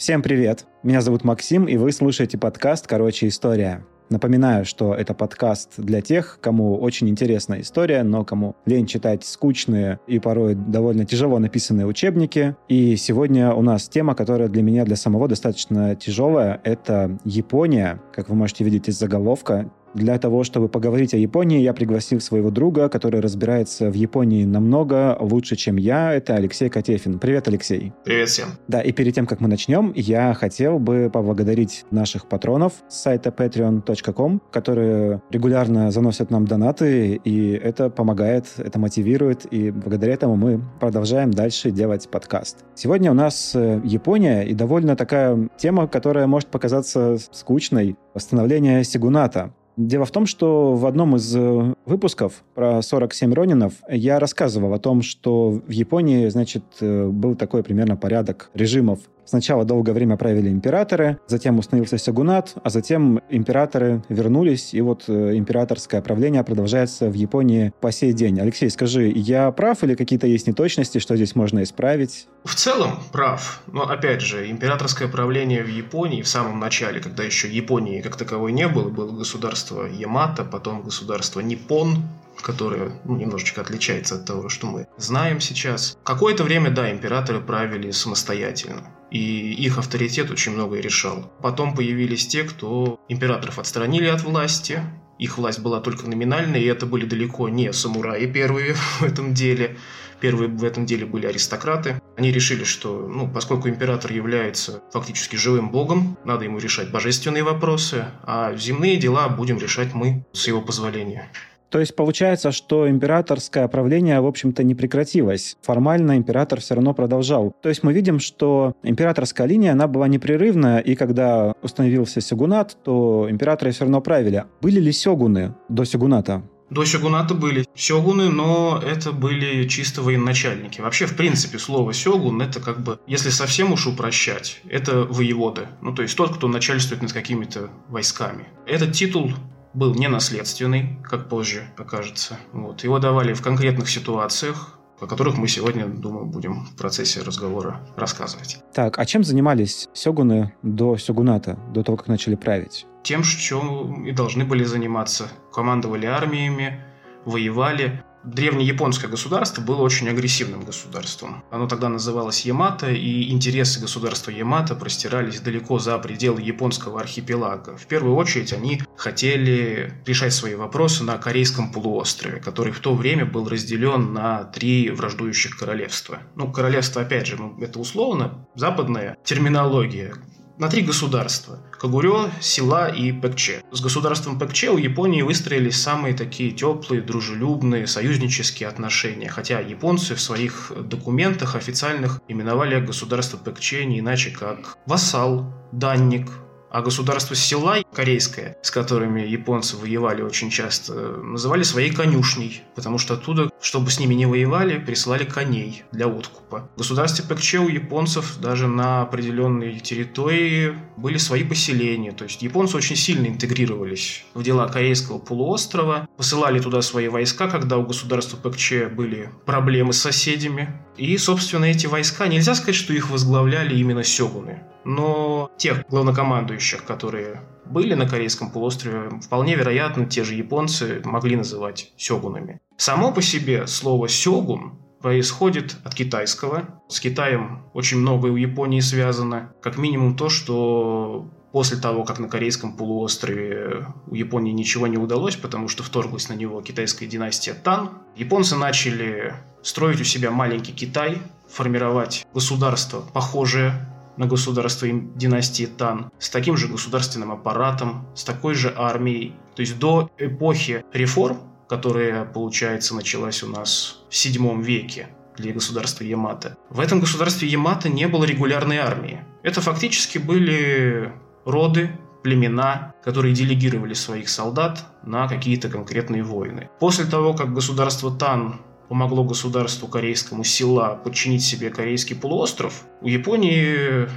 Всем привет! Меня зовут Максим, и вы слушаете подкаст «Короче, история». Напоминаю, что это подкаст для тех, кому очень интересна история, но кому лень читать скучные и порой довольно тяжело написанные учебники. И сегодня у нас тема, которая для меня, для самого достаточно тяжелая. Это Япония. Как вы можете видеть из заголовка, для того, чтобы поговорить о Японии, я пригласил своего друга, который разбирается в Японии намного лучше, чем я. Это Алексей Котефин. Привет, Алексей. Привет всем. Да, и перед тем, как мы начнем, я хотел бы поблагодарить наших патронов с сайта patreon.com, которые регулярно заносят нам донаты, и это помогает, это мотивирует, и благодаря этому мы продолжаем дальше делать подкаст. Сегодня у нас э, Япония, и довольно такая тема, которая может показаться скучной. Восстановление Сигуната. Дело в том, что в одном из э, выпусков про 47 Ронинов я рассказывал о том, что в Японии, значит, э, был такой примерно порядок режимов Сначала долгое время правили императоры, затем установился сёгунат, а затем императоры вернулись, и вот э, императорское правление продолжается в Японии по сей день. Алексей, скажи, я прав или какие-то есть неточности, что здесь можно исправить? В целом прав, но опять же, императорское правление в Японии в самом начале, когда еще Японии как таковой не было, было государство Ямато, потом государство Ниппон, которое ну, немножечко отличается от того, что мы знаем сейчас. Какое-то время, да, императоры правили самостоятельно, и их авторитет очень многое решал. Потом появились те, кто императоров отстранили от власти, их власть была только номинальной, и это были далеко не самураи первые в этом деле. Первые в этом деле были аристократы. Они решили, что, ну, поскольку император является фактически живым богом, надо ему решать божественные вопросы, а земные дела будем решать мы с его позволения. То есть получается, что императорское правление, в общем-то, не прекратилось. Формально император все равно продолжал. То есть мы видим, что императорская линия, она была непрерывная, и когда установился сёгунат, то императоры все равно правили. Были ли сёгуны до сёгуната? До сёгуната были сёгуны, но это были чисто военачальники. Вообще, в принципе, слово сёгун – это как бы, если совсем уж упрощать, это воеводы. Ну, то есть тот, кто начальствует над какими-то войсками. Этот титул был не наследственный, как позже окажется. Вот. Его давали в конкретных ситуациях, о которых мы сегодня, думаю, будем в процессе разговора рассказывать. Так, а чем занимались сёгуны до сёгуната, до того, как начали править? Тем, чем и должны были заниматься. Командовали армиями, воевали. Древнеяпонское государство было очень агрессивным государством. Оно тогда называлось Ямато, и интересы государства Ямато простирались далеко за пределы японского архипелага. В первую очередь они хотели решать свои вопросы на Корейском полуострове, который в то время был разделен на три враждующих королевства. Ну, королевство, опять же, это условно, западная терминология на три государства – Кагурё, Сила и Пэкче. С государством Пэкче у Японии выстроились самые такие теплые, дружелюбные, союзнические отношения, хотя японцы в своих документах официальных именовали государство Пэкче не иначе как вассал, данник, а государство Силай, корейское, с которыми японцы воевали очень часто, называли своей конюшней, потому что оттуда, чтобы с ними не воевали, присылали коней для откупа. В государстве Пэкче у японцев даже на определенной территории были свои поселения, то есть японцы очень сильно интегрировались в дела корейского полуострова, посылали туда свои войска, когда у государства Пэкче были проблемы с соседями. И, собственно, эти войска, нельзя сказать, что их возглавляли именно сёгуны но тех главнокомандующих, которые были на Корейском полуострове, вполне вероятно, те же японцы могли называть сёгунами. Само по себе слово «сёгун» происходит от китайского. С Китаем очень многое у Японии связано. Как минимум то, что после того, как на Корейском полуострове у Японии ничего не удалось, потому что вторглась на него китайская династия Тан, японцы начали строить у себя маленький Китай, формировать государство, похожее на государство династии Тан, с таким же государственным аппаратом, с такой же армией. То есть до эпохи реформ, которая, получается, началась у нас в VII веке, для государства Ямато. В этом государстве Ямато не было регулярной армии. Это фактически были роды, племена, которые делегировали своих солдат на какие-то конкретные войны. После того, как государство Тан помогло государству корейскому села подчинить себе корейский полуостров, у Японии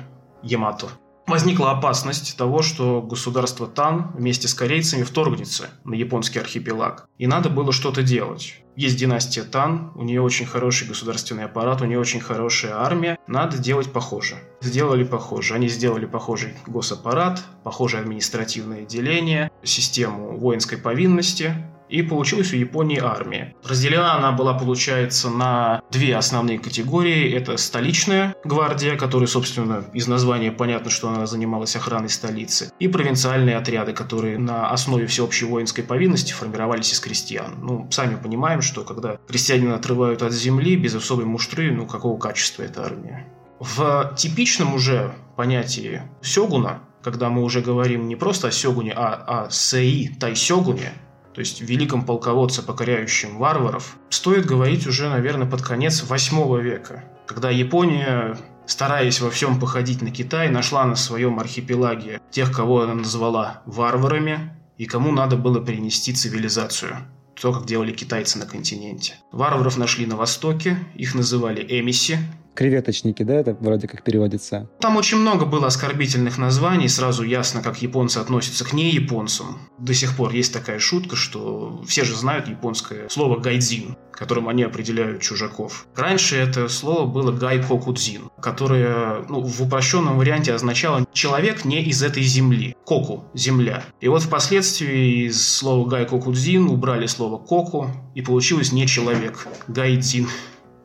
Ямато возникла опасность того, что государство Тан вместе с корейцами вторгнется на японский архипелаг. И надо было что-то делать. Есть династия Тан, у нее очень хороший государственный аппарат, у нее очень хорошая армия. Надо делать похоже. Сделали похоже. Они сделали похожий госаппарат, похожее административное деление, систему воинской повинности, и получилась у Японии армия. Разделена она была, получается, на две основные категории. Это столичная гвардия, которая, собственно, из названия понятно, что она занималась охраной столицы, и провинциальные отряды, которые на основе всеобщей воинской повинности формировались из крестьян. Ну, сами понимаем, что когда крестьянина отрывают от земли без особой муштры, ну, какого качества эта армия? В типичном уже понятии сёгуна, когда мы уже говорим не просто о сёгуне, а о сеи тайсёгуне, то есть великом полководце, покоряющем варваров, стоит говорить уже, наверное, под конец восьмого века, когда Япония стараясь во всем походить на Китай, нашла на своем архипелаге тех, кого она назвала варварами, и кому надо было принести цивилизацию. То, как делали китайцы на континенте. Варваров нашли на востоке, их называли эмиси, Креветочники, да, это вроде как переводится? Там очень много было оскорбительных названий, сразу ясно, как японцы относятся к неяпонцам. До сих пор есть такая шутка, что все же знают японское слово «гайдзин», которым они определяют чужаков. Раньше это слово было «гайкокудзин», которое ну, в упрощенном варианте означало «человек не из этой земли». Коку – земля. И вот впоследствии из слова «гайкокудзин» убрали слово «коку», и получилось «не человек» – «гайдзин».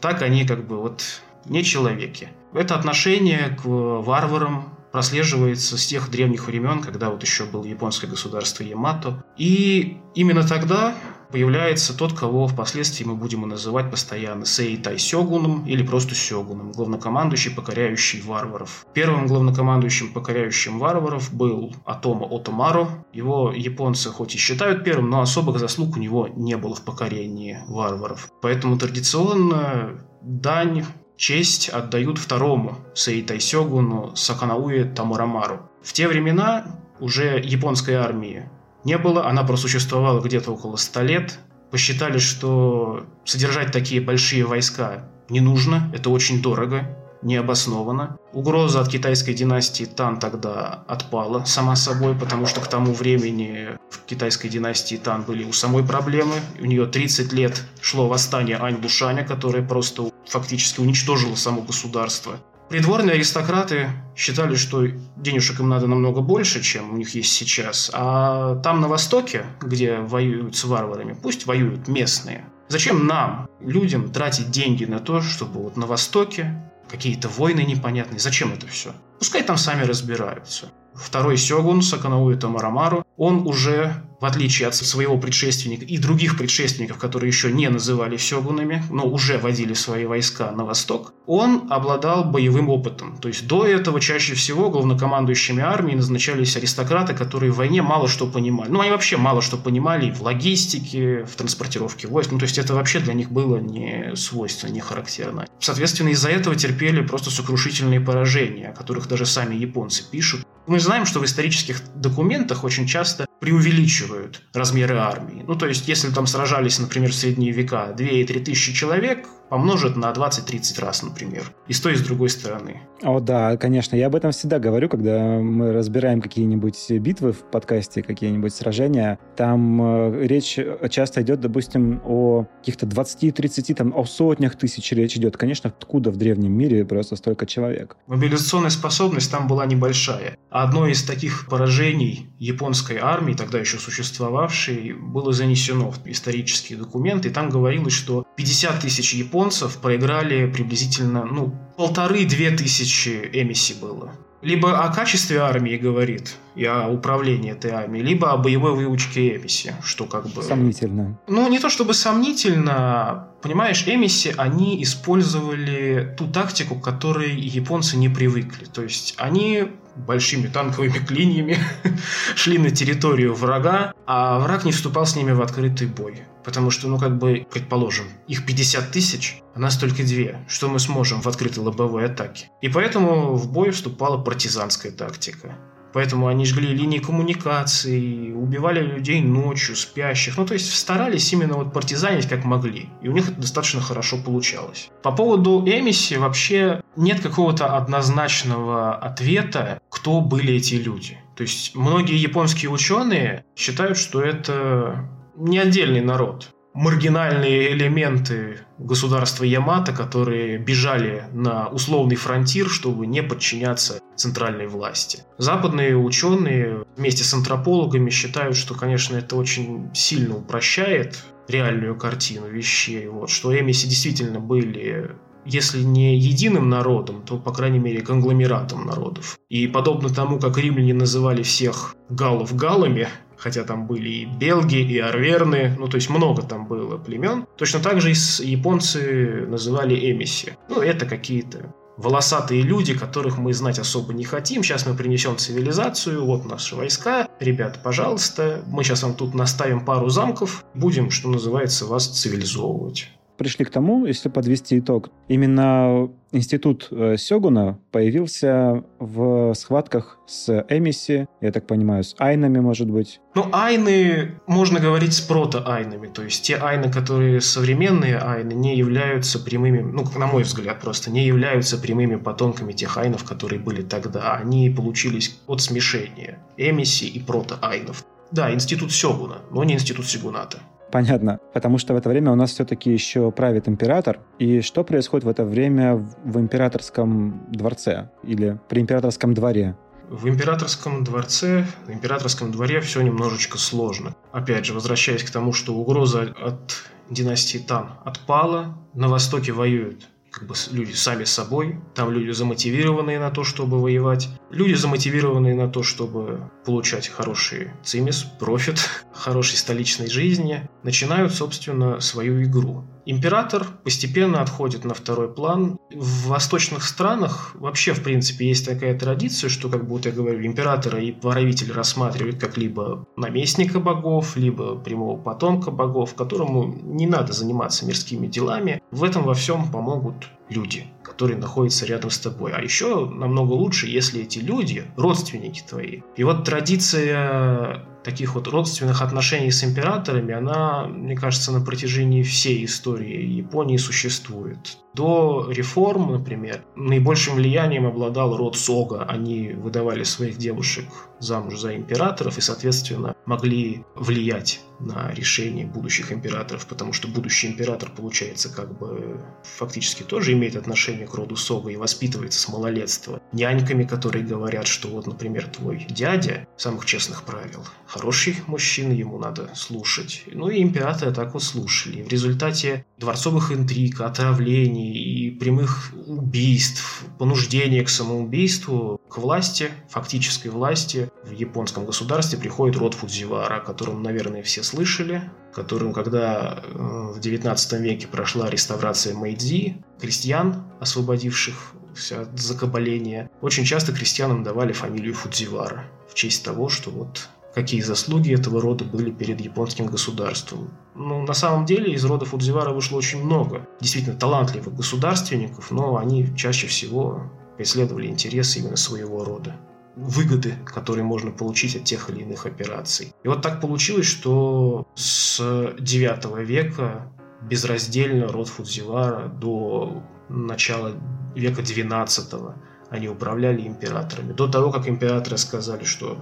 Так они как бы вот не человеки. Это отношение к варварам прослеживается с тех древних времен, когда вот еще было японское государство Ямато. И именно тогда появляется тот, кого впоследствии мы будем называть постоянно Сейтай Сёгуном или просто Сёгуном, главнокомандующий, покоряющий варваров. Первым главнокомандующим, покоряющим варваров был Атома Отомаро. Его японцы хоть и считают первым, но особых заслуг у него не было в покорении варваров. Поэтому традиционно дань честь отдают второму Сейтай Сёгуну Саканауе Тамурамару. В те времена уже японской армии не было, она просуществовала где-то около 100 лет. Посчитали, что содержать такие большие войска не нужно, это очень дорого, необоснованно. Угроза от китайской династии Тан тогда отпала сама собой, потому что к тому времени в китайской династии Тан были у самой проблемы. У нее 30 лет шло восстание Ань Лушаня, которое просто фактически уничтожило само государство. Придворные аристократы считали, что денежек им надо намного больше, чем у них есть сейчас. А там на Востоке, где воюют с варварами, пусть воюют местные. Зачем нам, людям, тратить деньги на то, чтобы вот на Востоке какие-то войны непонятные. Зачем это все? Пускай там сами разбираются. Второй сёгун Саканауи Тамарамару, он уже в отличие от своего предшественника и других предшественников, которые еще не называли сёгунами, но уже водили свои войска на восток, он обладал боевым опытом. То есть до этого чаще всего главнокомандующими армией назначались аристократы, которые в войне мало что понимали. Ну, они вообще мало что понимали в логистике, в транспортировке войск. Ну, то есть это вообще для них было не свойственно, не характерно. Соответственно, из-за этого терпели просто сокрушительные поражения, о которых даже сами японцы пишут. Мы знаем, что в исторических документах очень часто преувеличивают размеры армии. Ну, то есть, если там сражались, например, в средние века 2 и 3 тысячи человек, помножит на 20-30 раз, например. И с той, и с другой стороны. О, да, конечно. Я об этом всегда говорю, когда мы разбираем какие-нибудь битвы в подкасте, какие-нибудь сражения. Там э, речь часто идет, допустим, о каких-то 20-30, там, о сотнях тысяч речь идет. Конечно, откуда в древнем мире просто столько человек? Мобилизационная способность там была небольшая. Одно из таких поражений японской армии, тогда еще существовавшей, было занесено в исторические документы. И там говорилось, что 50 тысяч японцев японцев проиграли приблизительно, ну, полторы-две тысячи эмиси было. Либо о качестве армии говорит и о управлении этой армией, либо о боевой выучке эмиси, что как бы... Сомнительно. Ну, не то чтобы сомнительно, понимаешь, эмиси, они использовали ту тактику, к которой японцы не привыкли. То есть они большими танковыми клиньями шли на территорию врага, а враг не вступал с ними в открытый бой. Потому что, ну, как бы, предположим, их 50 тысяч, а нас только две. Что мы сможем в открытой лобовой атаке? И поэтому в бой вступала партизанская тактика. Поэтому они жгли линии коммуникаций, убивали людей ночью, спящих. Ну, то есть старались именно вот партизанить как могли. И у них это достаточно хорошо получалось. По поводу Эмиси вообще нет какого-то однозначного ответа, кто были эти люди. То есть многие японские ученые считают, что это не отдельный народ, маргинальные элементы государства Ямато, которые бежали на условный фронтир, чтобы не подчиняться центральной власти. Западные ученые вместе с антропологами считают, что, конечно, это очень сильно упрощает реальную картину вещей, вот, что эмиси действительно были если не единым народом, то, по крайней мере, конгломератом народов. И подобно тому, как римляне называли всех галлов галами, хотя там были и белги, и арверны, ну, то есть много там было племен. Точно так же и японцы называли эмиси. Ну, это какие-то волосатые люди, которых мы знать особо не хотим. Сейчас мы принесем цивилизацию, вот наши войска. Ребята, пожалуйста, мы сейчас вам тут наставим пару замков, будем, что называется, вас цивилизовывать пришли к тому, если подвести итог, именно институт э, Сёгуна появился в схватках с Эмиси, я так понимаю, с Айнами, может быть. Ну, Айны, можно говорить с прото-Айнами, то есть те Айны, которые современные Айны, не являются прямыми, ну, на мой взгляд, просто не являются прямыми потомками тех Айнов, которые были тогда. Они получились от смешения Эмиси и прото-Айнов. Да, институт Сёгуна, но не институт Сигуната. Понятно. Потому что в это время у нас все-таки еще правит император. И что происходит в это время в императорском дворце или при императорском дворе? В императорском дворце, в императорском дворе все немножечко сложно. Опять же, возвращаясь к тому, что угроза от династии Тан отпала, на Востоке воюют как бы люди сами собой, там люди замотивированные на то, чтобы воевать, люди замотивированные на то, чтобы получать хороший цимис, профит, хорошей столичной жизни, начинают, собственно, свою игру. Император постепенно отходит на второй план. В восточных странах вообще, в принципе, есть такая традиция, что, как будто я говорю, императора и правитель рассматривают как либо наместника богов, либо прямого потомка богов, которому не надо заниматься мирскими делами. В этом во всем помогут люди, которые находятся рядом с тобой. А еще намного лучше, если эти люди родственники твои. И вот традиция таких вот родственных отношений с императорами, она, мне кажется, на протяжении всей истории Японии существует. До реформ, например, наибольшим влиянием обладал род Сога. Они выдавали своих девушек замуж за императоров и, соответственно, могли влиять на решение будущих императоров, потому что будущий император, получается, как бы фактически тоже имеет отношение к роду Сога и воспитывается с малолетства няньками, которые говорят, что вот, например, твой дядя самых честных правил, хороший мужчина, ему надо слушать. Ну и императоры так вот слушали. В результате дворцовых интриг, отравлений и прямых убийств, понуждения к самоубийству, к власти, фактической власти в японском государстве приходит род Фудзивара, о котором, наверное, все слышали, которым, когда э, в XIX веке прошла реставрация Мэйдзи, крестьян, освободивших от закабаления, очень часто крестьянам давали фамилию Фудзивара в честь того, что вот какие заслуги этого рода были перед японским государством. Ну, на самом деле из рода Фудзивара вышло очень много действительно талантливых государственников, но они чаще всего преследовали интересы именно своего рода выгоды, которые можно получить от тех или иных операций. И вот так получилось, что с IX века безраздельно род Фудзивара до начала века XII они управляли императорами. До того, как императоры сказали, что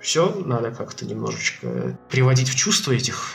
все, надо как-то немножечко приводить в чувство этих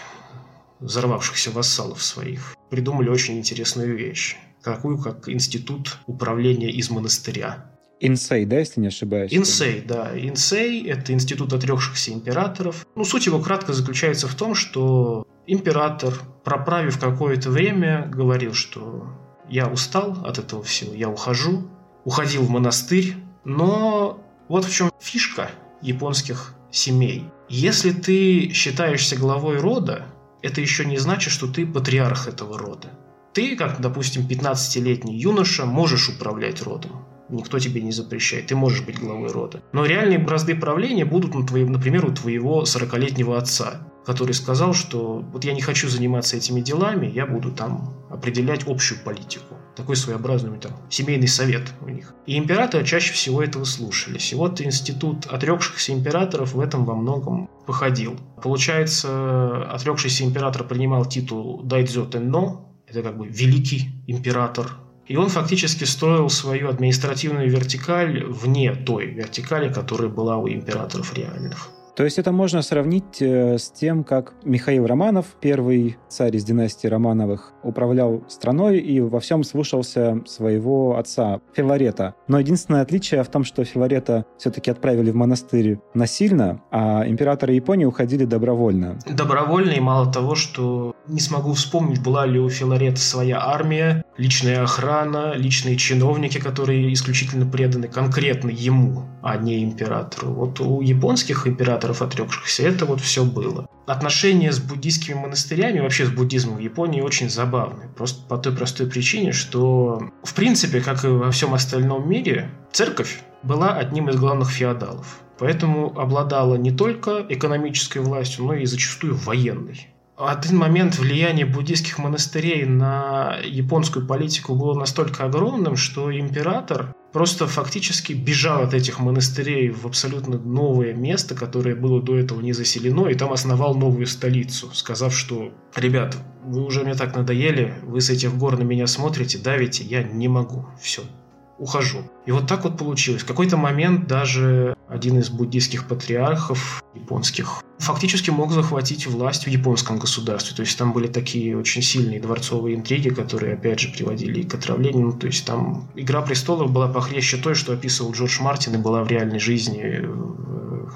взорвавшихся вассалов своих. Придумали очень интересную вещь. Такую, как институт управления из монастыря. Инсей, да, если не ошибаюсь? Инсей, да. Инсей – это институт отрекшихся императоров. Ну, суть его кратко заключается в том, что император, проправив какое-то время, говорил, что я устал от этого всего, я ухожу, уходил в монастырь, но вот в чем фишка японских семей. Если ты считаешься главой рода, это еще не значит, что ты патриарх этого рода. Ты, как, допустим, 15-летний юноша, можешь управлять родом. Никто тебе не запрещает. Ты можешь быть главой рода. Но реальные бразды правления будут, например, у твоего 40-летнего отца, который сказал, что вот я не хочу заниматься этими делами, я буду там определять общую политику. Такой своеобразный там семейный совет у них. И императоры чаще всего этого слушались. И вот институт отрекшихся императоров в этом во многом походил. Получается, отрекшийся император принимал титул Дайдзё Тенно, это как бы великий император И он фактически строил свою административную вертикаль вне той вертикали, которая была у императоров реальных. То есть это можно сравнить э, с тем, как Михаил Романов, первый царь из династии Романовых, управлял страной и во всем слушался своего отца Филарета. Но единственное отличие в том, что Филарета все-таки отправили в монастырь насильно, а императоры Японии уходили добровольно. Добровольно и мало того, что не смогу вспомнить, была ли у Филарета своя армия, личная охрана, личные чиновники, которые исключительно преданы конкретно ему, а не императору. Вот у японских императоров, отрекшихся, это вот все было. Отношения с буддийскими монастырями, вообще с буддизмом в Японии очень забавны. Просто по той простой причине, что, в принципе, как и во всем остальном мире, церковь была одним из главных феодалов. Поэтому обладала не только экономической властью, но и зачастую военной один момент влияние буддийских монастырей на японскую политику было настолько огромным, что император просто фактически бежал от этих монастырей в абсолютно новое место, которое было до этого не заселено, и там основал новую столицу, сказав, что «Ребят, вы уже мне так надоели, вы с этих гор на меня смотрите, давите, я не могу, все, ухожу». И вот так вот получилось. В какой-то момент даже один из буддийских патриархов японских фактически мог захватить власть в японском государстве. То есть там были такие очень сильные дворцовые интриги, которые, опять же, приводили к отравлению. Ну, то есть там «Игра престолов» была похлеще той, что описывал Джордж Мартин и была в реальной жизни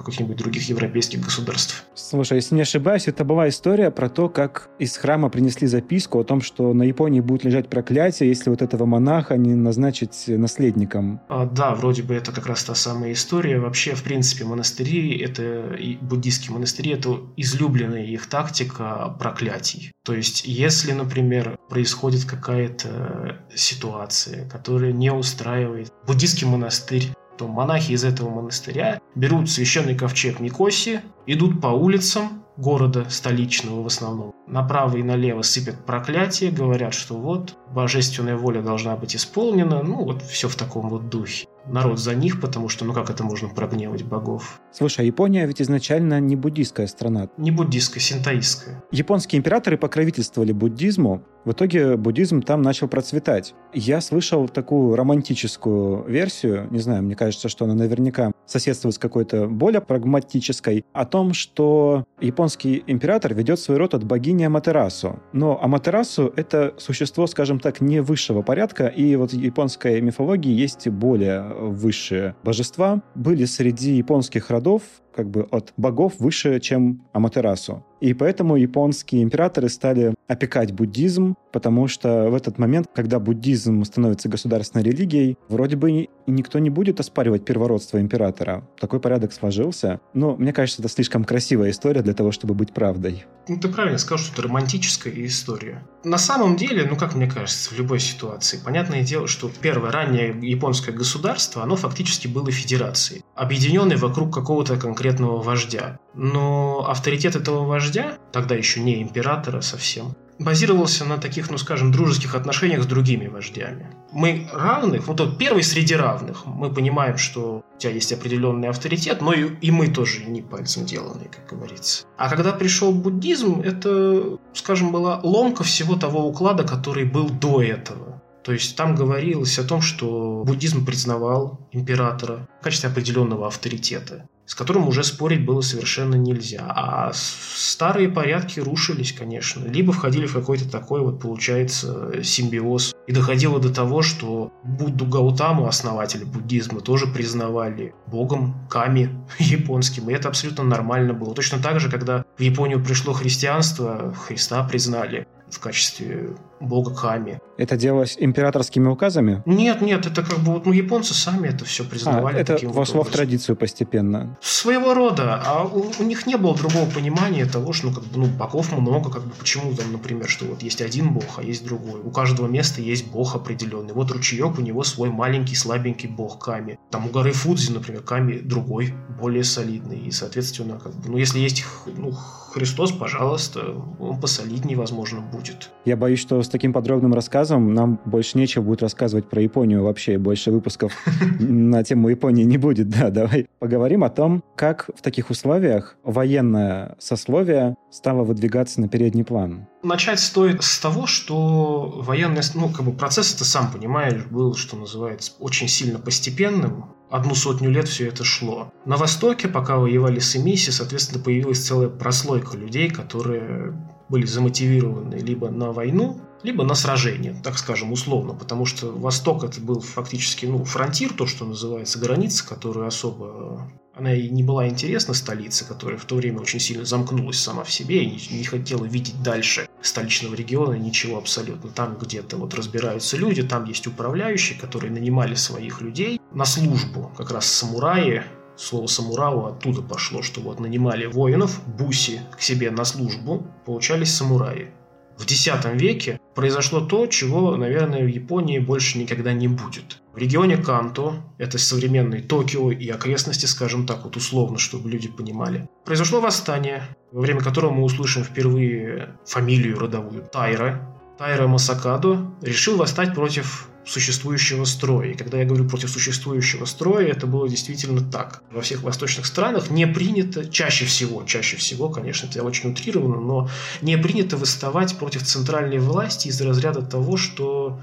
каких-нибудь других европейских государств. Слушай, если не ошибаюсь, это была история про то, как из храма принесли записку о том, что на Японии будет лежать проклятие, если вот этого монаха не назначить наследником. А, да, вроде бы это как раз та самая история. Вообще, в принципе, монастыри, это и буддийские монастыри, это излюбленная их тактика проклятий. То есть, если, например, происходит какая-то ситуация, которая не устраивает буддийский монастырь, то монахи из этого монастыря берут священный ковчег Никоси, идут по улицам города столичного в основном, направо и налево сыпят проклятия, говорят, что вот божественная воля должна быть исполнена, ну вот все в таком вот духе народ за них, потому что, ну как это можно прогневать богов? Слушай, а Япония ведь изначально не буддийская страна. Не буддийская, синтаистская. Японские императоры покровительствовали буддизму, в итоге буддизм там начал процветать. Я слышал такую романтическую версию, не знаю, мне кажется, что она наверняка соседствует с какой-то более прагматической, о том, что японский император ведет свой род от богини Аматерасу. Но Аматерасу — это существо, скажем так, не высшего порядка, и вот в японской мифологии есть более высшие божества. Были среди японских родов как бы от богов выше, чем Аматерасу. И поэтому японские императоры стали опекать буддизм, потому что в этот момент, когда буддизм становится государственной религией, вроде бы никто не будет оспаривать первородство императора. Такой порядок сложился. Но мне кажется, это слишком красивая история для того, чтобы быть правдой. Ну, ты правильно сказал, что это романтическая история. На самом деле, ну, как мне кажется, в любой ситуации, понятное дело, что первое раннее японское государство, оно фактически было федерацией, объединенной вокруг какого-то конкретного вождя. Но авторитет этого вождя, тогда еще не императора совсем, базировался на таких, ну скажем, дружеских отношениях с другими вождями. Мы равных, вот тот первый среди равных, мы понимаем, что у тебя есть определенный авторитет, но и, и мы тоже не пальцем деланные, как говорится. А когда пришел буддизм, это, скажем, была ломка всего того уклада, который был до этого. То есть там говорилось о том, что буддизм признавал императора в качестве определенного авторитета с которым уже спорить было совершенно нельзя. А старые порядки рушились, конечно. Либо входили в какой-то такой вот, получается, симбиоз. И доходило до того, что Будду Гаутаму, основателя буддизма, тоже признавали богом Ками японским. И это абсолютно нормально было. Точно так же, когда в Японию пришло христианство, Христа признали в качестве бога Ками. Это делалось императорскими указами? Нет, нет, это как бы вот ну, японцы сами это все признавали. А, это таким вошло вот в традицию постепенно. Своего рода. А у, у них не было другого понимания того, что ну, как бы, ну, богов много, как бы почему там, например, что вот есть один бог, а есть другой. У каждого места есть бог определенный. Вот ручеек, у него свой маленький, слабенький бог Ками. Там у горы Фудзи, например, Ками другой, более солидный. И, соответственно, как бы, ну, если есть ну, Христос, пожалуйста, он посолиднее, возможно, будет. Я боюсь, что с таким подробным рассказом нам больше нечего будет рассказывать про Японию вообще, больше выпусков на тему Японии не будет. Да, давай поговорим о том, как в таких условиях военное сословие стало выдвигаться на передний план. Начать стоит с того, что военный, ну, как бы процесс, ты сам понимаешь, был, что называется, очень сильно постепенным. Одну сотню лет все это шло. На Востоке, пока воевали с Эмиси, соответственно, появилась целая прослойка людей, которые были замотивированы либо на войну, либо на сражение, так скажем, условно, потому что Восток это был фактически ну, фронтир, то, что называется, граница, которую особо она и не была интересна столице, которая в то время очень сильно замкнулась сама в себе и не хотела видеть дальше столичного региона ничего абсолютно. Там где-то вот разбираются люди, там есть управляющие, которые нанимали своих людей на службу, как раз самураи, Слово «самурау» оттуда пошло, что вот нанимали воинов, буси, к себе на службу, получались самураи. В X веке произошло то, чего, наверное, в Японии больше никогда не будет. В регионе Канто, это современный Токио и окрестности, скажем так, вот условно, чтобы люди понимали, произошло восстание, во время которого мы услышим впервые фамилию родовую Тайра. Тайра Масакадо решил восстать против существующего строя. И когда я говорю против существующего строя, это было действительно так. Во всех восточных странах не принято, чаще всего, чаще всего, конечно, это очень утрировано, но не принято выставать против центральной власти из разряда того, что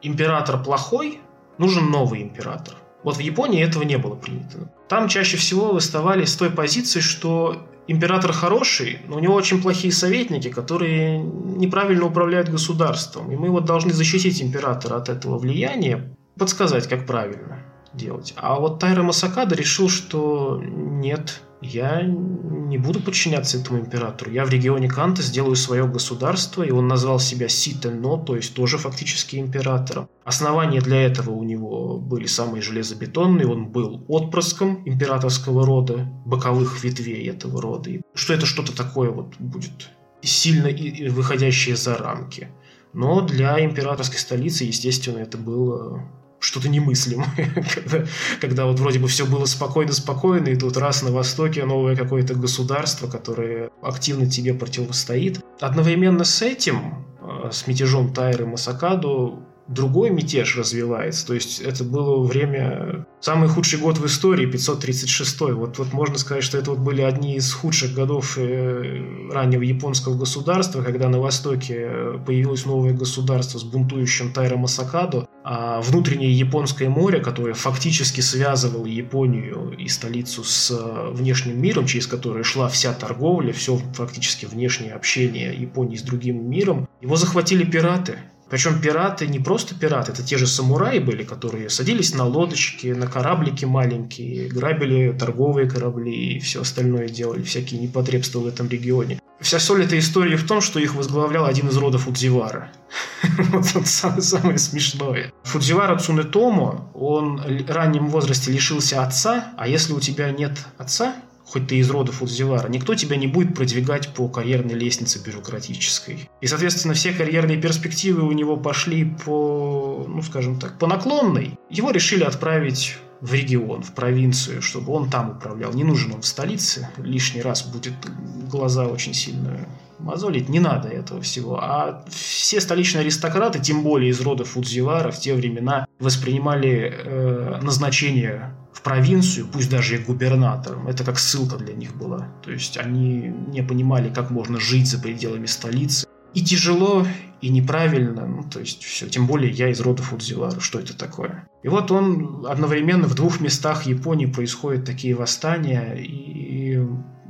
император плохой, нужен новый император. Вот в Японии этого не было принято. Там чаще всего выставали с той позиции, что император хороший, но у него очень плохие советники, которые неправильно управляют государством. И мы вот должны защитить императора от этого влияния, подсказать, как правильно делать. А вот Тайра Масакада решил, что нет, я не буду подчиняться этому императору. Я в регионе Канта сделаю свое государство, и он назвал себя Ситенно, то есть тоже фактически императором. Основания для этого у него были самые железобетонные. Он был отпрыском императорского рода, боковых ветвей этого рода. И что это что-то такое вот будет сильно выходящее за рамки. Но для императорской столицы, естественно, это было что-то немыслимое, когда, когда вот вроде бы все было спокойно-спокойно, и тут раз на Востоке новое какое-то государство, которое активно тебе противостоит. Одновременно с этим, э, с мятежом Тайры Масакаду, другой мятеж развивается. То есть это было время... Самый худший год в истории, 536 Вот, вот можно сказать, что это вот были одни из худших годов э, раннего японского государства, когда на Востоке появилось новое государство с бунтующим Тайро Масакадо, а внутреннее японское море, которое фактически связывало Японию и столицу с э, внешним миром, через которое шла вся торговля, все фактически внешнее общение Японии с другим миром, его захватили пираты. Причем пираты не просто пираты, это те же самураи были, которые садились на лодочки, на кораблики маленькие, грабили торговые корабли и все остальное делали, всякие непотребства в этом регионе. Вся соль этой истории в том, что их возглавлял один из родов Фудзивара. Вот это самое смешное. Фудзивара Цунетомо, он в раннем возрасте лишился отца, а если у тебя нет отца, хоть ты из рода Фудзивара, никто тебя не будет продвигать по карьерной лестнице бюрократической. И, соответственно, все карьерные перспективы у него пошли по, ну, скажем так, по наклонной. Его решили отправить в регион, в провинцию, чтобы он там управлял. Не нужен он в столице, лишний раз будет глаза очень сильно мозолить, не надо этого всего. А все столичные аристократы, тем более из рода Фудзивара, в те времена воспринимали э, назначение в провинцию, пусть даже и губернатором, это как ссылка для них была. То есть они не понимали, как можно жить за пределами столицы. И тяжело, и неправильно, ну, то есть все. Тем более я из рода Фудзивара, что это такое? И вот он одновременно в двух местах Японии происходят такие восстания, и...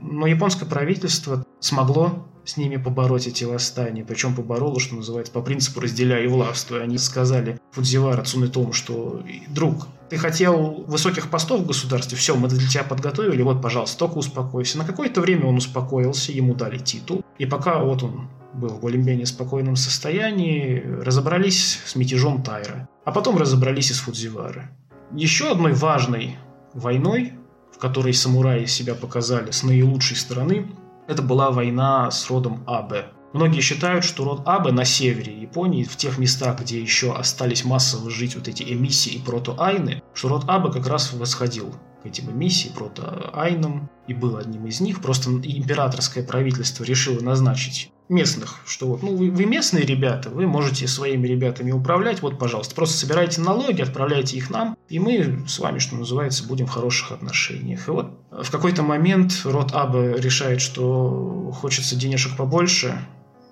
но японское правительство смогло с ними побороть эти восстания. Причем побороло, что называется, по принципу разделяя и властвуй. Они сказали Фудзивара Цунетому, что «Друг, ты хотел высоких постов в государстве, все, мы для тебя подготовили, вот, пожалуйста, только успокойся». На какое-то время он успокоился, ему дали титул. И пока вот он был в более-менее спокойном состоянии, разобрались с мятежом Тайра. А потом разобрались и с Фудзивары. Еще одной важной войной, в которой самураи себя показали с наилучшей стороны, это была война с родом Абе. Многие считают, что род Абе на севере Японии, в тех местах, где еще остались массово жить вот эти эмиссии и прото-айны, что род Абе как раз восходил к этим эмиссиям, прото-айнам, и был одним из них. Просто императорское правительство решило назначить местных, что вот, ну, вы, вы местные ребята, вы можете своими ребятами управлять, вот, пожалуйста, просто собирайте налоги, отправляйте их нам, и мы с вами, что называется, будем в хороших отношениях. И вот в какой-то момент род Аба решает, что хочется денежек побольше,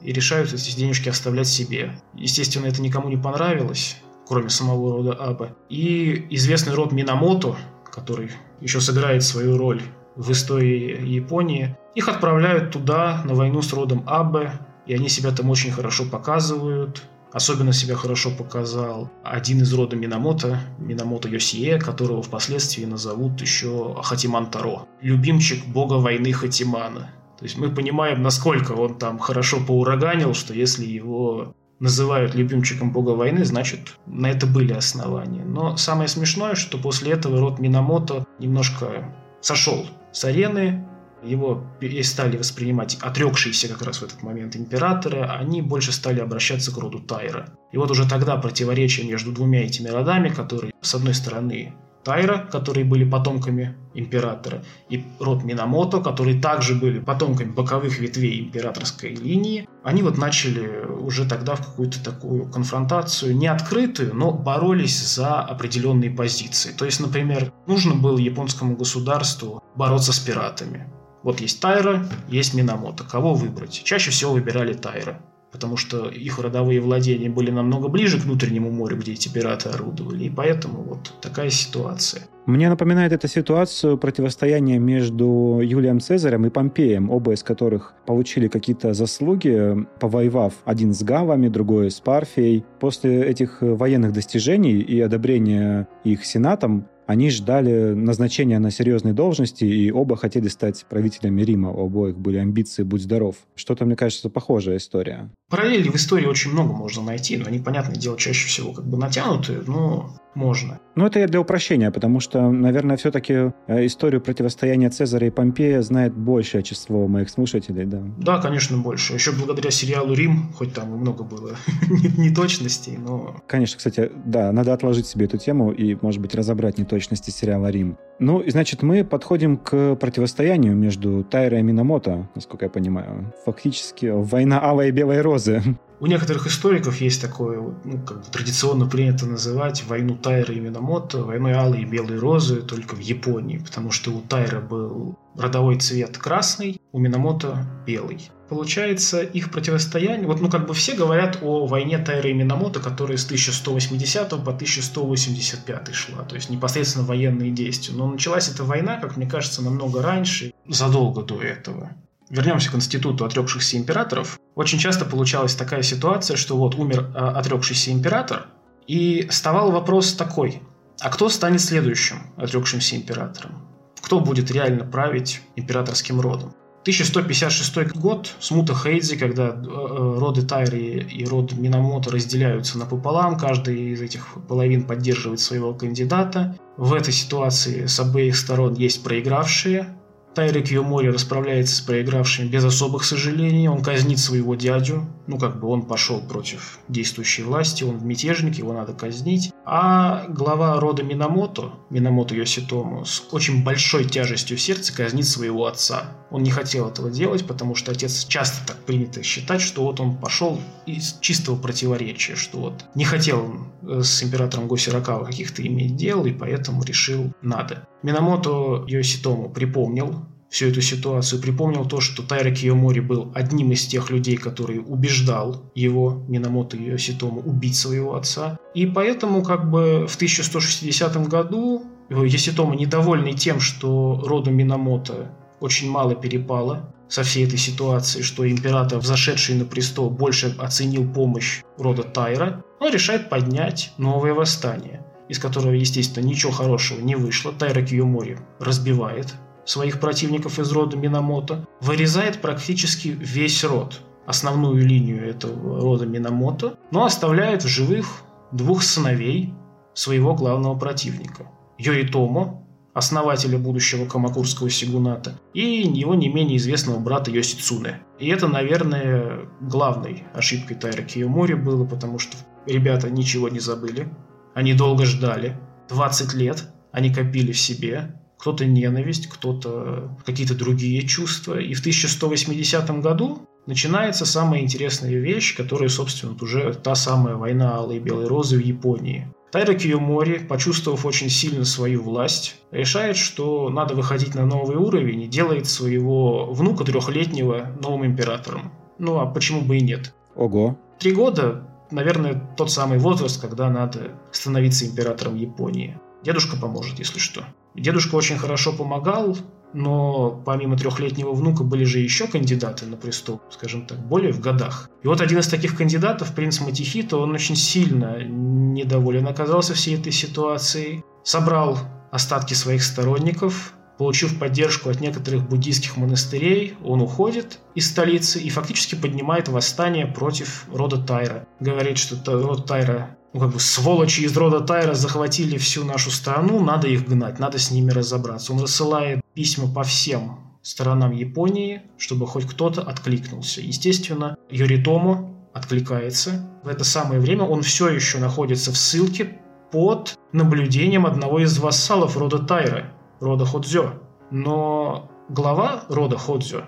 и решают эти денежки оставлять себе. Естественно, это никому не понравилось, кроме самого рода Аба. И известный род Минамото, который еще сыграет свою роль в истории Японии, их отправляют туда, на войну с родом Абе, и они себя там очень хорошо показывают. Особенно себя хорошо показал один из рода Минамото, Минамото Йосие, которого впоследствии назовут еще Хатиман Таро, любимчик бога войны Хатимана. То есть мы понимаем, насколько он там хорошо поураганил, что если его называют любимчиком бога войны, значит, на это были основания. Но самое смешное, что после этого род Минамото немножко сошел с арены, его стали воспринимать отрекшиеся как раз в этот момент императоры, они больше стали обращаться к роду Тайра. И вот уже тогда противоречие между двумя этими родами, которые, с одной стороны, Тайра, которые были потомками императора, и род Минамото, которые также были потомками боковых ветвей императорской линии, они вот начали уже тогда в какую-то такую конфронтацию, не открытую, но боролись за определенные позиции. То есть, например, нужно было японскому государству бороться с пиратами. Вот есть Тайра, есть Минамото. Кого выбрать? Чаще всего выбирали Тайра потому что их родовые владения были намного ближе к внутреннему морю, где эти пираты орудовали, и поэтому вот такая ситуация. Мне напоминает эта ситуацию противостояния между Юлием Цезарем и Помпеем, оба из которых получили какие-то заслуги, повоевав один с Гавами, другой с Парфией. После этих военных достижений и одобрения их сенатом они ждали назначения на серьезные должности, и оба хотели стать правителями Рима. У обоих были амбиции «Будь здоров». Что-то, мне кажется, похожая история. Параллели в истории очень много можно найти, но они, понятное дело, чаще всего как бы натянутые, но можно. Ну, это я для упрощения, потому что, наверное, все-таки э, историю противостояния Цезаря и Помпея знает большее число моих слушателей, да. Да, конечно, больше. Еще благодаря сериалу «Рим», хоть там и много было неточностей, но... Конечно, кстати, да, надо отложить себе эту тему и, может быть, разобрать неточности сериала «Рим». Ну, и, значит, мы подходим к противостоянию между Тайро и Минамото, насколько я понимаю. Фактически война Алой и Белой Розы. У некоторых историков есть такое, ну, как бы традиционно принято называть войну Тайра и Минамото войной Алой и Белой Розы только в Японии, потому что у Тайра был родовой цвет красный, у Минамото белый. Получается, их противостояние... Вот, ну, как бы все говорят о войне Тайра и Минамото, которая с 1180 по 1185 шла, то есть непосредственно военные действия. Но началась эта война, как мне кажется, намного раньше, задолго до этого вернемся к институту отрекшихся императоров, очень часто получалась такая ситуация, что вот умер а, отрекшийся император, и вставал вопрос такой, а кто станет следующим отрекшимся императором? Кто будет реально править императорским родом? 1156 год, смута Хейдзи, когда э, э, роды Тайри и род Минамото разделяются на пополам, каждый из этих половин поддерживает своего кандидата. В этой ситуации с обеих сторон есть проигравшие, Тайрик Йомори расправляется с проигравшими без особых сожалений, он казнит своего дядю, ну как бы он пошел против действующей власти, он мятежник, его надо казнить. А глава рода Минамото, Минамото Йоситому, с очень большой тяжестью в сердце казнит своего отца. Он не хотел этого делать, потому что отец часто так принято считать, что вот он пошел из чистого противоречия, что вот не хотел э, с императором Госиракава каких-то иметь дел, и поэтому решил надо. Минамото Йоситому припомнил всю эту ситуацию, припомнил то, что Тайра Киомори был одним из тех людей, который убеждал его, Минамото Йоситому, убить своего отца. И поэтому как бы в 1160 году Йоситома, недовольный тем, что роду Минамото очень мало перепало со всей этой ситуации, что император, взошедший на престол, больше оценил помощь рода Тайра, он решает поднять новое восстание из которого, естественно, ничего хорошего не вышло. Тайра Киомори разбивает своих противников из рода Минамото, вырезает практически весь род, основную линию этого рода Минамото, но оставляет в живых двух сыновей своего главного противника. Йоритомо, основателя будущего Камакурского сигуната, и его не менее известного брата Йосицуне. И это, наверное, главной ошибкой Тайра Киомори было, потому что ребята ничего не забыли, они долго ждали. 20 лет они копили в себе. Кто-то ненависть, кто-то какие-то другие чувства. И в 1180 году начинается самая интересная вещь, которая, собственно, уже та самая война Алой и Белой Розы в Японии. Тайра Киомори, почувствовав очень сильно свою власть, решает, что надо выходить на новый уровень и делает своего внука трехлетнего новым императором. Ну а почему бы и нет? Ого. Три года, наверное, тот самый возраст, когда надо становиться императором Японии. Дедушка поможет, если что. Дедушка очень хорошо помогал, но помимо трехлетнего внука были же еще кандидаты на престол, скажем так, более в годах. И вот один из таких кандидатов, принц Матихито, он очень сильно недоволен оказался всей этой ситуацией, собрал остатки своих сторонников, получив поддержку от некоторых буддийских монастырей, он уходит из столицы и фактически поднимает восстание против рода Тайра. Говорит, что род Тайра ну, как бы сволочи из рода Тайра захватили всю нашу страну, надо их гнать, надо с ними разобраться. Он рассылает письма по всем сторонам Японии, чтобы хоть кто-то откликнулся. Естественно, Юритому откликается. В это самое время он все еще находится в ссылке под наблюдением одного из вассалов рода Тайра, рода Ходзё. Но глава рода Ходзё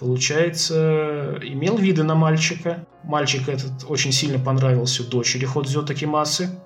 получается, имел виды на мальчика. Мальчик этот очень сильно понравился дочери Ходзё Такимасы.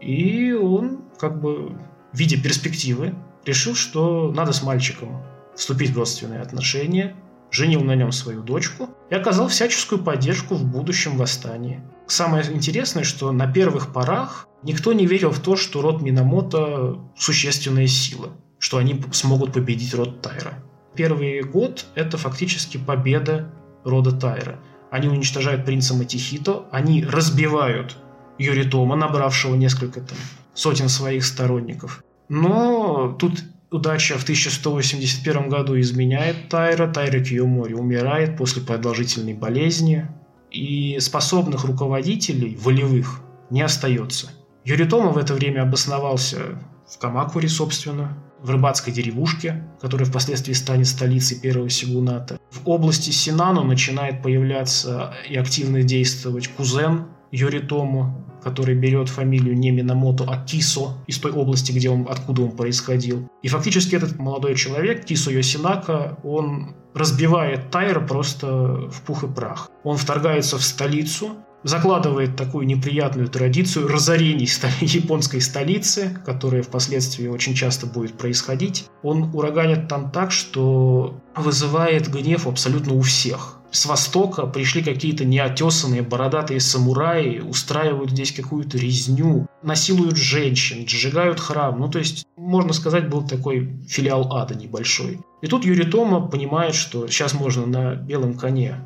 И он, как бы, видя перспективы, решил, что надо с мальчиком вступить в родственные отношения, женил на нем свою дочку и оказал всяческую поддержку в будущем восстании. Самое интересное, что на первых порах никто не верил в то, что род Минамото – существенная сила, что они смогут победить род Тайра. Первый год – это фактически победа рода Тайра. Они уничтожают принца Матихито, они разбивают Юритома, набравшего несколько там, сотен своих сторонников. Но тут удача в 1181 году изменяет Тайра. Тайра Киомори умирает после продолжительной болезни. И способных руководителей, волевых, не остается. Юритома в это время обосновался в Камакуре, собственно в рыбацкой деревушке, которая впоследствии станет столицей первого сигуната. В области Синану начинает появляться и активно действовать кузен Йоритому, который берет фамилию не Минамото, а Кисо из той области, где он, откуда он происходил. И фактически этот молодой человек, Кисо Йосинака, он разбивает Тайра просто в пух и прах. Он вторгается в столицу, закладывает такую неприятную традицию разорений японской столицы, которая впоследствии очень часто будет происходить. Он ураганит там так, что вызывает гнев абсолютно у всех. С востока пришли какие-то неотесанные бородатые самураи, устраивают здесь какую-то резню, насилуют женщин, сжигают храм. Ну, то есть, можно сказать, был такой филиал ада небольшой. И тут Юритома понимает, что сейчас можно на белом коне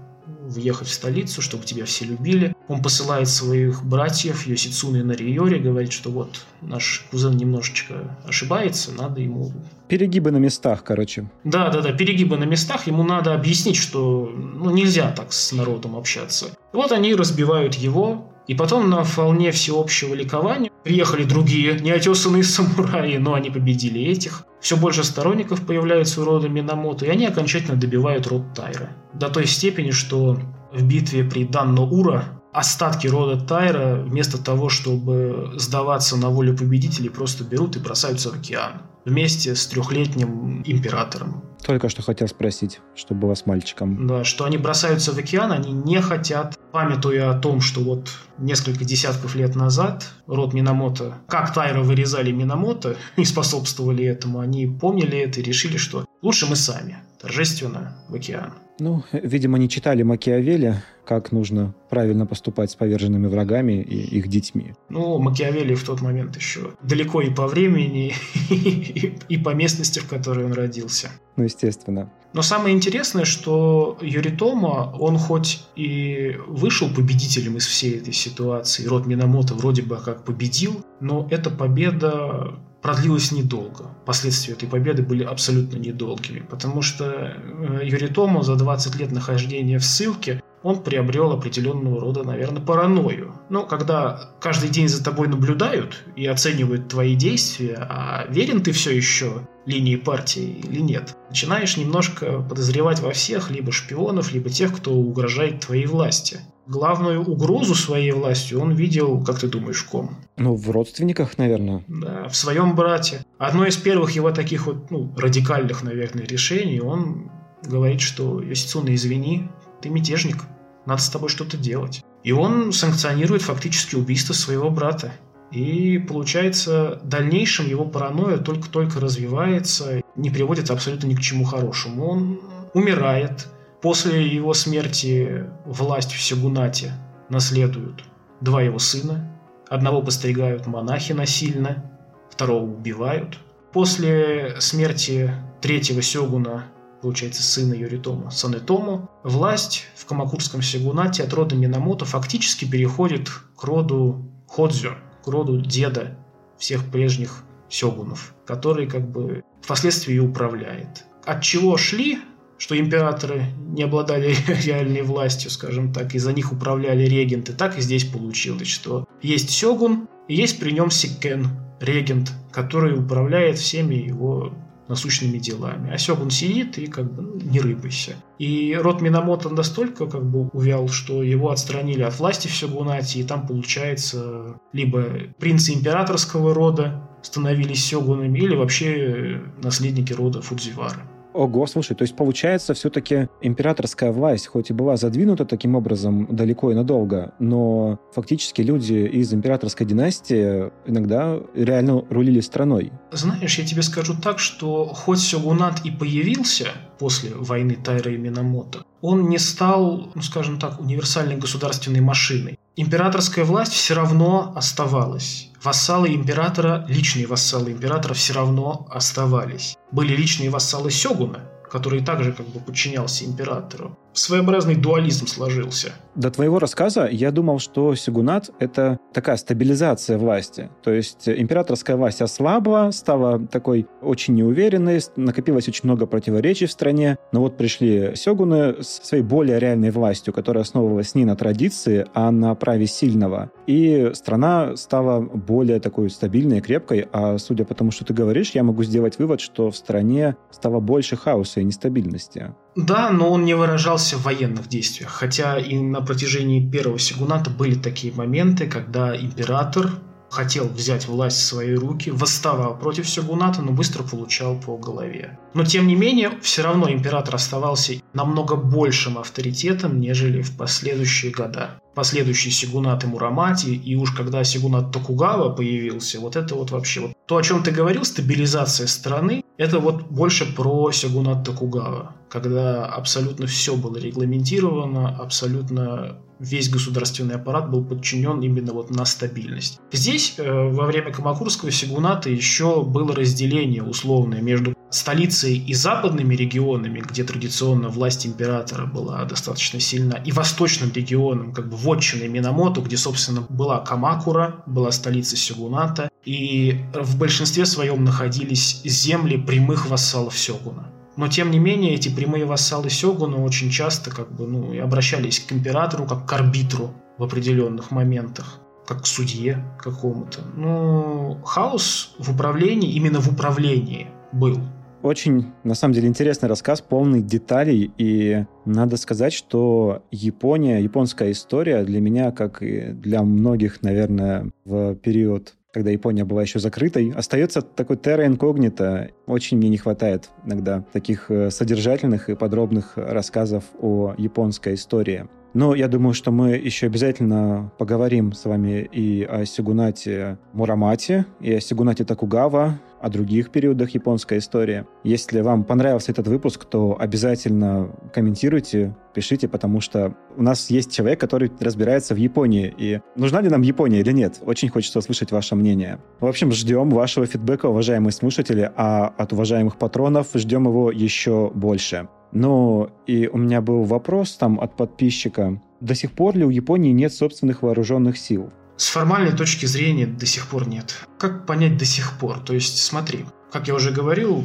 въехать в столицу, чтобы тебя все любили. Он посылает своих братьев Йосицуны и Нариори, говорит, что вот наш кузен немножечко ошибается, надо ему... Перегибы на местах, короче. Да, да, да, перегибы на местах. Ему надо объяснить, что ну, нельзя так с народом общаться. И вот они разбивают его, и потом на волне всеобщего ликования приехали другие неотесанные самураи, но они победили этих. Все больше сторонников появляются у рода Минамото, и они окончательно добивают род Тайра. До той степени, что в битве при Данно-Ура остатки рода Тайра вместо того, чтобы сдаваться на волю победителей, просто берут и бросаются в океан вместе с трехлетним императором. Только что хотел спросить, что было с мальчиком. Да, что они бросаются в океан, они не хотят, памятуя о том, что вот несколько десятков лет назад род Минамото, как Тайра вырезали Минамото и способствовали этому, они помнили это и решили, что лучше мы сами, торжественно в океан. Ну, видимо, не читали Макиавелли, как нужно правильно поступать с поверженными врагами и их детьми. Ну, Макиавелли в тот момент еще далеко и по времени, и по местности, в которой он родился. Ну, естественно. Но самое интересное, что Юритома, он хоть и вышел победителем из всей этой ситуации, род Минамото вроде бы как победил, но эта победа продлилась недолго. Последствия этой победы были абсолютно недолгими, потому что э, Юритому за 20 лет нахождения в ссылке он приобрел определенного рода, наверное, паранойю. Ну, когда каждый день за тобой наблюдают и оценивают твои действия, а верен ты все еще линии партии или нет, начинаешь немножко подозревать во всех либо шпионов, либо тех, кто угрожает твоей власти главную угрозу своей власти он видел, как ты думаешь, в ком? Ну, в родственниках, наверное. Да, в своем брате. Одно из первых его таких вот, ну, радикальных, наверное, решений, он говорит, что Йосицуна, извини, ты мятежник, надо с тобой что-то делать. И он санкционирует фактически убийство своего брата. И получается, дальнейшем его паранойя только-только развивается, не приводит абсолютно ни к чему хорошему. Он умирает. После его смерти власть в Сигунате наследуют два его сына. Одного постригают монахи насильно, второго убивают. После смерти третьего сёгуна, получается, сына Юритома, Санетому, власть в Камакурском сёгунате от рода Минамото фактически переходит к роду Ходзё, к роду деда всех прежних сёгунов, который как бы впоследствии управляет. От чего шли, что императоры не обладали реальной властью, скажем так, и за них управляли регенты, так и здесь получилось, что есть сёгун, и есть при нем сиккен, регент, который управляет всеми его насущными делами. А Сёгун сидит и как бы ну, не рыпайся. И род Минамото настолько как бы увял, что его отстранили от власти в Сёгунате, и там получается либо принцы императорского рода становились сёгунами, или вообще наследники рода Фудзивара. Ого, слушай, то есть получается все-таки императорская власть, хоть и была задвинута таким образом далеко и надолго, но фактически люди из императорской династии иногда реально рулили страной. Знаешь, я тебе скажу так, что хоть Сёгунат и появился после войны Тайра и Минамото, он не стал, ну скажем так, универсальной государственной машиной. Императорская власть все равно оставалась. Вассалы императора, личные вассалы императора все равно оставались. Были личные вассалы Сёгуна, который также как бы подчинялся императору. Своеобразный дуализм сложился. До твоего рассказа я думал, что сигунат — это такая стабилизация власти. То есть императорская власть ослабла, стала такой очень неуверенной, накопилось очень много противоречий в стране. Но вот пришли сёгуны с своей более реальной властью, которая основывалась не на традиции, а на праве сильного. И страна стала более такой стабильной и крепкой. А судя по тому, что ты говоришь, я могу сделать вывод, что в стране стало больше хаоса и нестабильности. Да, но он не выражался в военных действиях. Хотя и на протяжении первого сигуната были такие моменты, когда император хотел взять власть в свои руки, восставал против Сёгуната, но быстро получал по голове. Но тем не менее, все равно император оставался намного большим авторитетом, нежели в последующие года. Последующие сигунаты Мурамати, и уж когда сигунат Токугава появился, вот это вот вообще вот то, о чем ты говорил, стабилизация страны, это вот больше про сёгунат Токугава, когда абсолютно все было регламентировано, абсолютно весь государственный аппарат был подчинен именно вот на стабильность. Здесь э, во время Камакурского сигуната еще было разделение условное между столицей и западными регионами, где традиционно власть императора была достаточно сильна, и восточным регионом, как бы вотчиной Минамото, где, собственно, была Камакура, была столица Сёгуната, и в большинстве своем находились земли прямых вассалов Сёгуна. Но, тем не менее, эти прямые вассалы Сёгуна очень часто как бы, ну, обращались к императору как к арбитру в определенных моментах как к судье какому-то. Ну, хаос в управлении, именно в управлении был. Очень, на самом деле, интересный рассказ, полный деталей, и надо сказать, что Япония, японская история для меня, как и для многих, наверное, в период когда Япония была еще закрытой, остается такой терра инкогнито. Очень мне не хватает иногда таких э, содержательных и подробных рассказов о японской истории. Но я думаю, что мы еще обязательно поговорим с вами и о Сигунате Мурамате, и о Сигунате Такугава, о других периодах японской истории. Если вам понравился этот выпуск, то обязательно комментируйте, пишите, потому что у нас есть человек, который разбирается в Японии. И нужна ли нам Япония или нет? Очень хочется услышать ваше мнение. В общем, ждем вашего фидбэка, уважаемые слушатели, а от уважаемых патронов ждем его еще больше. Ну, и у меня был вопрос там от подписчика. До сих пор ли у Японии нет собственных вооруженных сил? С формальной точки зрения до сих пор нет. Как понять до сих пор? То есть, смотри, как я уже говорил,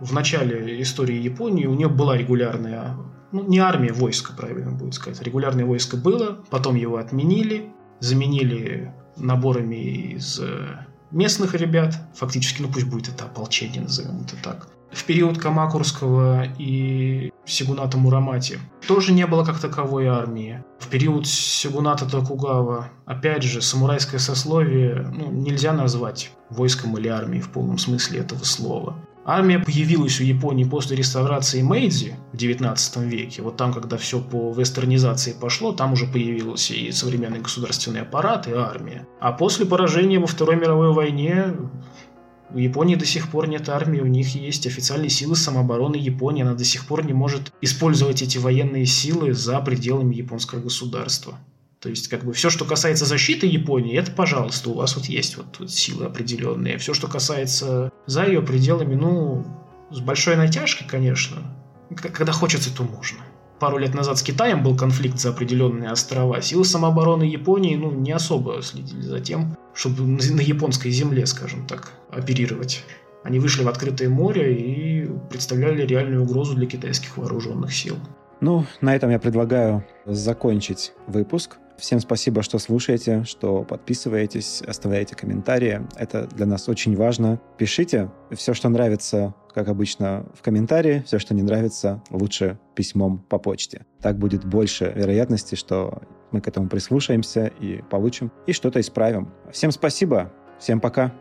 в начале истории Японии у нее была регулярная, ну, не армия, войско, правильно будет сказать. Регулярное войско было, потом его отменили, заменили наборами из э, местных ребят, фактически, ну пусть будет это ополчение, назовем это так. В период Камакурского и Сигуната Мурамати тоже не было как таковой армии. В период Сигуната Токугава, опять же, самурайское сословие ну, нельзя назвать войском или армией в полном смысле этого слова. Армия появилась у Японии после реставрации Мэйдзи в 19 веке. Вот там, когда все по вестернизации пошло, там уже появился и современный государственный аппарат, и армия. А после поражения во Второй мировой войне в Японии до сих пор нет армии, у них есть официальные силы самообороны Японии, она до сих пор не может использовать эти военные силы за пределами японского государства. То есть, как бы, все, что касается защиты Японии, это, пожалуйста, у вас вот есть вот, вот силы определенные. Все, что касается за ее пределами, ну, с большой натяжкой, конечно. Когда хочется, то можно. Пару лет назад с Китаем был конфликт за определенные острова. Силы самообороны Японии, ну, не особо следили за тем, чтобы на японской земле, скажем так, оперировать. Они вышли в открытое море и представляли реальную угрозу для китайских вооруженных сил. Ну, на этом я предлагаю закончить выпуск. Всем спасибо, что слушаете, что подписываетесь, оставляете комментарии. Это для нас очень важно. Пишите все, что нравится, как обычно, в комментарии. Все, что не нравится, лучше письмом по почте. Так будет больше вероятности, что мы к этому прислушаемся и получим, и что-то исправим. Всем спасибо. Всем пока.